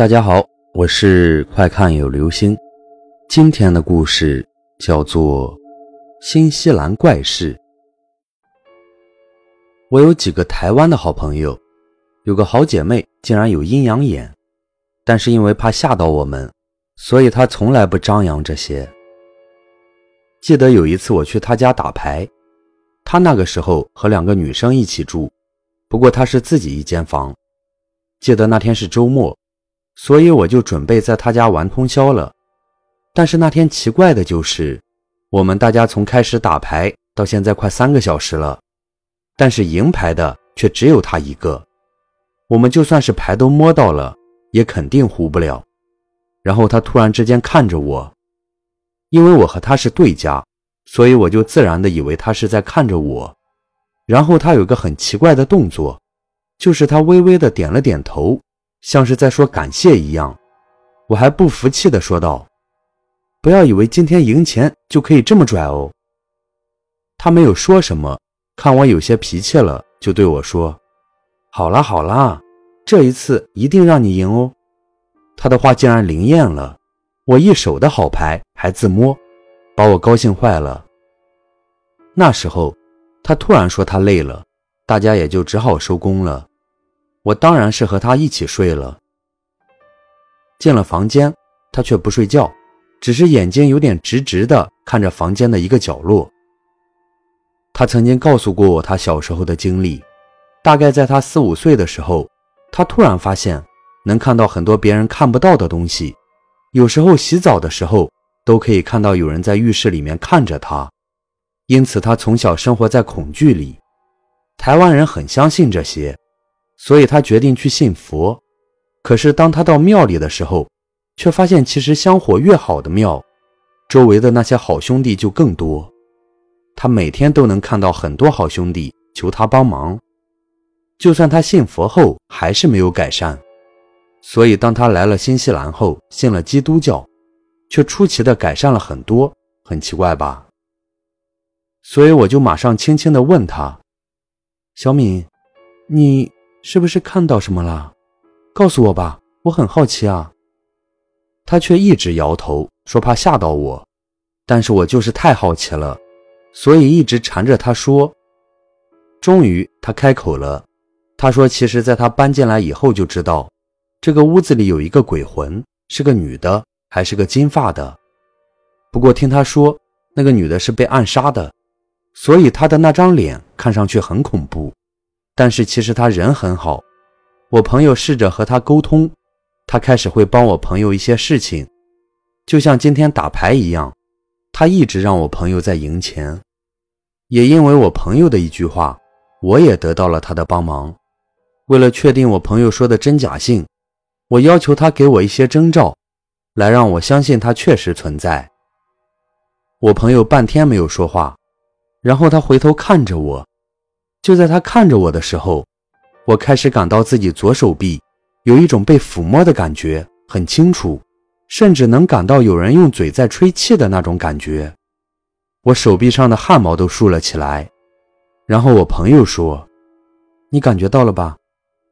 大家好，我是快看有流星。今天的故事叫做《新西兰怪事》。我有几个台湾的好朋友，有个好姐妹竟然有阴阳眼，但是因为怕吓到我们，所以她从来不张扬这些。记得有一次我去她家打牌，她那个时候和两个女生一起住，不过她是自己一间房。记得那天是周末。所以我就准备在他家玩通宵了，但是那天奇怪的就是，我们大家从开始打牌到现在快三个小时了，但是赢牌的却只有他一个。我们就算是牌都摸到了，也肯定胡不了。然后他突然之间看着我，因为我和他是对家，所以我就自然的以为他是在看着我。然后他有个很奇怪的动作，就是他微微的点了点头。像是在说感谢一样，我还不服气地说道：“不要以为今天赢钱就可以这么拽哦。”他没有说什么，看我有些脾气了，就对我说：“好啦好啦，这一次一定让你赢哦。”他的话竟然灵验了，我一手的好牌还自摸，把我高兴坏了。那时候，他突然说他累了，大家也就只好收工了。我当然是和他一起睡了。进了房间，他却不睡觉，只是眼睛有点直直的看着房间的一个角落。他曾经告诉过我他小时候的经历，大概在他四五岁的时候，他突然发现能看到很多别人看不到的东西，有时候洗澡的时候都可以看到有人在浴室里面看着他，因此他从小生活在恐惧里。台湾人很相信这些。所以他决定去信佛，可是当他到庙里的时候，却发现其实香火越好的庙，周围的那些好兄弟就更多。他每天都能看到很多好兄弟求他帮忙，就算他信佛后还是没有改善。所以当他来了新西兰后，信了基督教，却出奇的改善了很多，很奇怪吧？所以我就马上轻轻的问他：“小敏，你？”是不是看到什么了？告诉我吧，我很好奇啊。他却一直摇头，说怕吓到我。但是我就是太好奇了，所以一直缠着他说。终于他开口了，他说：“其实，在他搬进来以后就知道，这个屋子里有一个鬼魂，是个女的，还是个金发的。不过听他说，那个女的是被暗杀的，所以她的那张脸看上去很恐怖。”但是其实他人很好，我朋友试着和他沟通，他开始会帮我朋友一些事情，就像今天打牌一样，他一直让我朋友在赢钱，也因为我朋友的一句话，我也得到了他的帮忙。为了确定我朋友说的真假性，我要求他给我一些征兆，来让我相信他确实存在。我朋友半天没有说话，然后他回头看着我。就在他看着我的时候，我开始感到自己左手臂有一种被抚摸的感觉，很清楚，甚至能感到有人用嘴在吹气的那种感觉。我手臂上的汗毛都竖了起来。然后我朋友说：“你感觉到了吧？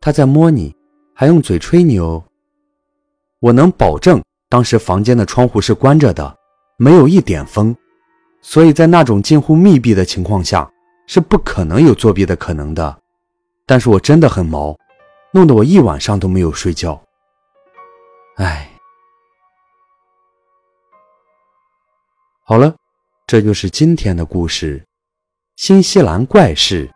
他在摸你，还用嘴吹你哦。”我能保证，当时房间的窗户是关着的，没有一点风，所以在那种近乎密闭的情况下。是不可能有作弊的可能的，但是我真的很毛，弄得我一晚上都没有睡觉。哎，好了，这就是今天的故事——新西兰怪事。